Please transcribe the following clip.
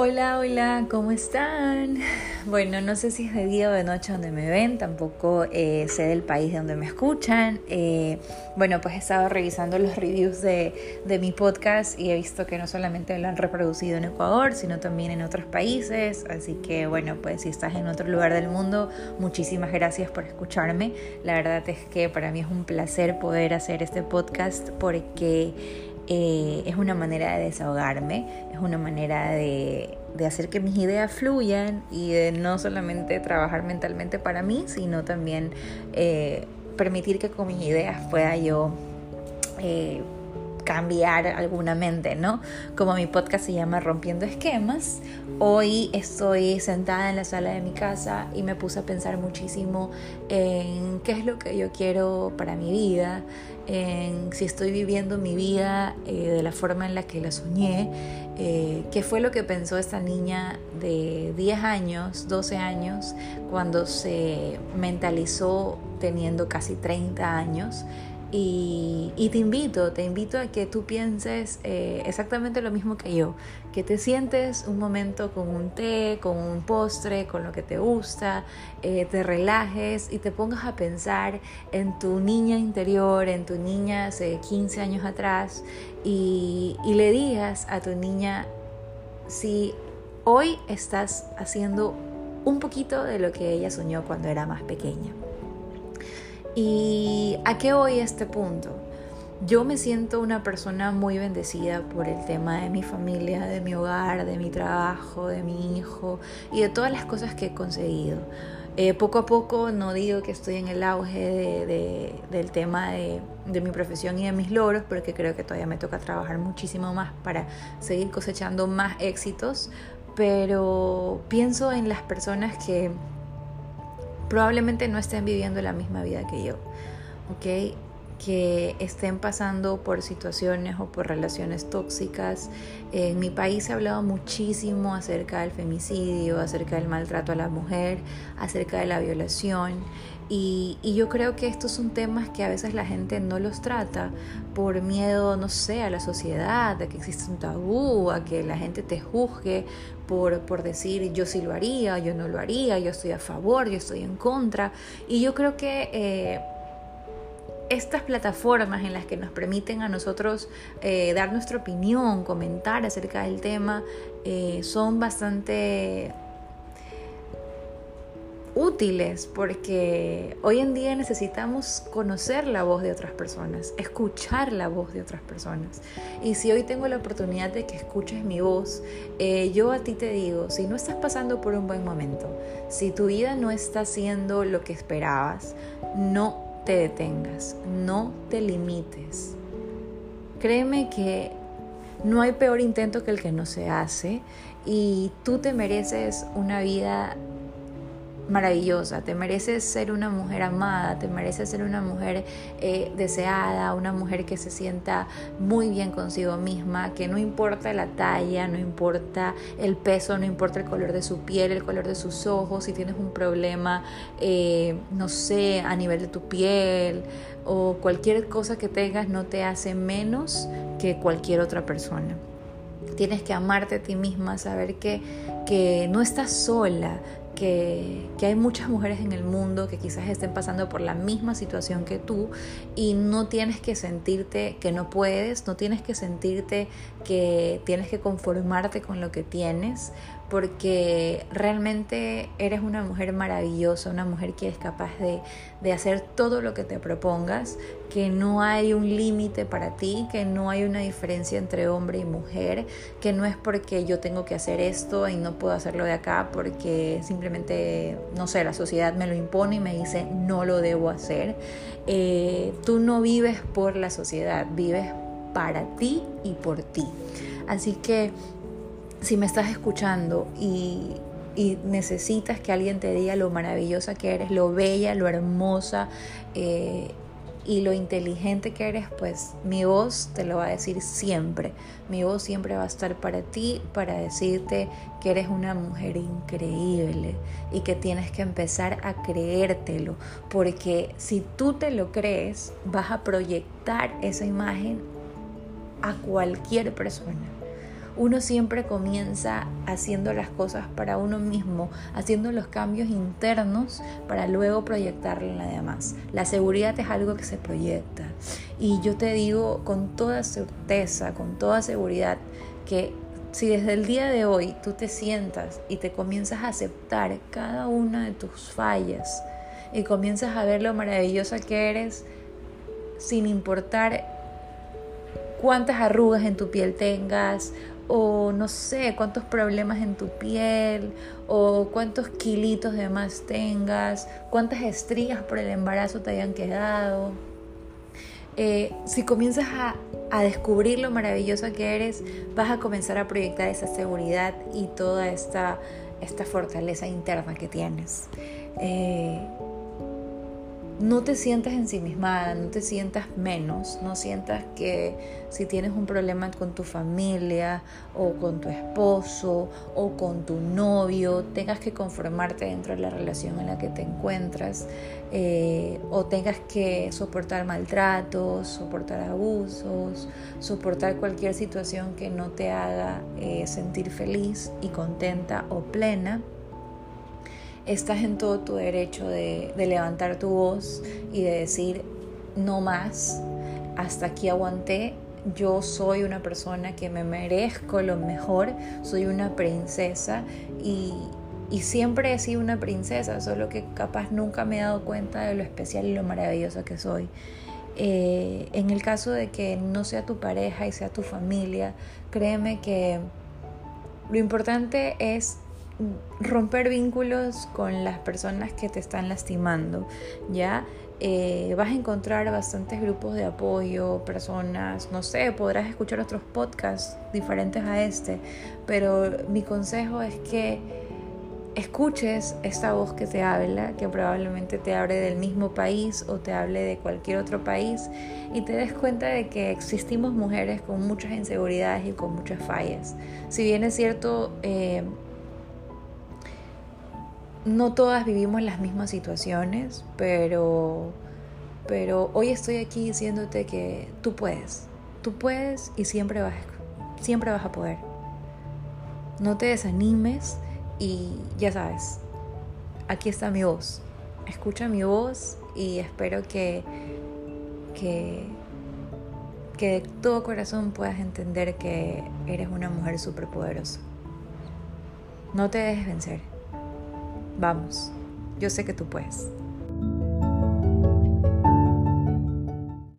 Hola, hola, ¿cómo están? Bueno, no sé si es de día o de noche donde me ven, tampoco eh, sé del país donde me escuchan. Eh, bueno, pues he estado revisando los reviews de, de, mi podcast y he visto que no solamente lo han reproducido en Ecuador, sino también en otros países. Así que bueno, pues si estás en otro lugar del mundo, muchísimas gracias por escucharme. La verdad es que para mí es un placer poder hacer este podcast porque eh, es una manera de desahogarme, es una manera de, hacer que mis ideas fluyan y de no solamente trabajar mentalmente para mí, sino también eh, permitir que con mis ideas pueda yo eh, cambiar alguna mente, ¿no? Como mi podcast se llama Rompiendo Esquemas, hoy estoy sentada en la sala de mi casa y me puse a pensar muchísimo en qué es lo que yo quiero para mi vida, en si estoy viviendo mi vida eh, de la forma en la que la soñé, eh, qué fue lo que pensó esta niña de 10 años, 12 años, cuando se mentalizó teniendo casi 30 años y, te invito, te invito a que tú pienses eh, exactamente lo mismo que yo, que te sientes un momento con un té, con un postre, con lo que te gusta, eh, te relajes y te pongas a pensar en tu niña interior, en tu niña hace 15 años atrás y, y le digas a tu niña si hoy estás haciendo un poquito de lo que ella soñó cuando era más pequeña. ¿Y a qué voy este punto? Yo me siento una persona muy bendecida por el tema de mi familia, de mi hogar, de mi trabajo, de mi hijo y de todas las cosas que he conseguido. Eh, poco a poco no digo que estoy en el auge del tema de, mi profesión y de mis logros, porque creo que todavía me toca trabajar muchísimo más para seguir cosechando más éxitos, pero pienso en las personas que probablemente no estén viviendo la misma vida que yo, ¿ok? que estén pasando por situaciones o por relaciones tóxicas. En mi país se ha hablado muchísimo acerca del femicidio, acerca del maltrato a la mujer, acerca de la violación. Y, yo creo que estos son temas que a veces la gente no los trata por miedo, no sé, a la sociedad, a que existe un tabú, a que la gente te juzgue por, por decir yo sí lo haría, yo no lo haría, yo estoy a favor, yo estoy en contra. Y yo creo que... Eh, estas plataformas en las que nos permiten a nosotros eh, dar nuestra opinión, comentar acerca del tema, eh, son bastante útiles porque hoy en día necesitamos conocer la voz de otras personas, escuchar la voz de otras personas. Y si hoy tengo la oportunidad de que escuches mi voz, eh, yo a ti te digo, si no estás pasando por un buen momento, si tu vida no está haciendo lo que esperabas, no te detengas, no te limites. Créeme que no hay peor intento que el que no se hace y tú te mereces una vida maravillosa, te mereces ser una mujer amada, te mereces ser una mujer eh, deseada, una mujer que se sienta muy bien consigo misma, que no importa la talla, no importa el peso, no importa el color de su piel, el color de sus ojos, si tienes un problema, eh, no sé, a nivel de tu piel o cualquier cosa que tengas no te hace menos que cualquier otra persona. Tienes que amarte a ti misma, saber que, que no estás sola, que, hay muchas mujeres en el mundo que quizás estén pasando por la misma situación que tú y no tienes que sentirte que no puedes, no tienes que sentirte que tienes que conformarte con lo que tienes, porque realmente eres una mujer maravillosa, una mujer que es capaz de, hacer todo lo que te propongas, que no hay un límite para ti, que no hay una diferencia entre hombre y mujer, que no es porque yo tengo que hacer esto y no puedo hacerlo de acá porque simplemente, no sé, la sociedad me lo impone y me dice no lo debo hacer. Eh, tú no vives por la sociedad, vives para ti y por ti. Así que si me estás escuchando y, necesitas que alguien te diga lo maravillosa que eres, lo bella, lo hermosa eh, y lo inteligente que eres, pues mi voz te lo va a decir siempre. Mi voz siempre va a estar para ti, para decirte que eres una mujer increíble y que tienes que empezar a creértelo, porque si tú te lo crees, vas a proyectar esa imagen a cualquier persona. Uno siempre comienza haciendo las cosas para uno mismo, haciendo los cambios internos para luego proyectarlo en la demás. La seguridad es algo que se proyecta. Y yo te digo con toda certeza, con toda seguridad, que si desde el día de hoy tú te sientas y te comienzas a aceptar cada una de tus fallas y comienzas a ver lo maravillosa que eres, sin importar cuántas arrugas en tu piel tengas o no sé, cuántos problemas en tu piel, o cuántos kilitos de más tengas, cuántas estrías por el embarazo te hayan quedado. Eh, si comienzas a, descubrir lo maravillosa que eres, vas a comenzar a proyectar esa seguridad y toda esta, esta fortaleza interna que tienes. Eh, no te sientas ensimismada, no te sientas menos, no sientas que si tienes un problema con tu familia o con tu esposo o con tu novio, tengas que conformarte dentro de la relación en la que te encuentras eh, o tengas que soportar maltratos, soportar abusos, soportar cualquier situación que no te haga eh, sentir feliz y contenta o plena estás en todo tu derecho de, levantar tu voz y de decir, no más, hasta aquí aguanté, yo soy una persona que me merezco lo mejor, soy una princesa y, siempre he sido una princesa, solo que capaz nunca me he dado cuenta de lo especial y lo maravillosa que soy. Eh, en el caso de que no sea tu pareja y sea tu familia, créeme que lo importante es romper vínculos con las personas que te están lastimando, ¿ya? Eh, vas a encontrar bastantes grupos de apoyo, personas, no sé, podrás escuchar otros podcasts diferentes a este, pero mi consejo es que escuches esta voz que te habla, que probablemente te hable del mismo país o te hable de cualquier otro país y te des cuenta de que existimos mujeres con muchas inseguridades y con muchas fallas. Si bien es cierto, eh, no todas vivimos las mismas situaciones, pero, pero hoy estoy aquí diciéndote que tú puedes, tú puedes y siempre vas, siempre vas a poder. No te desanimes y ya sabes, aquí está mi voz. Escucha mi voz y espero que, que, que de todo corazón puedas entender que eres una mujer súper poderosa. No te dejes vencer. Vamos, yo sé que tú puedes.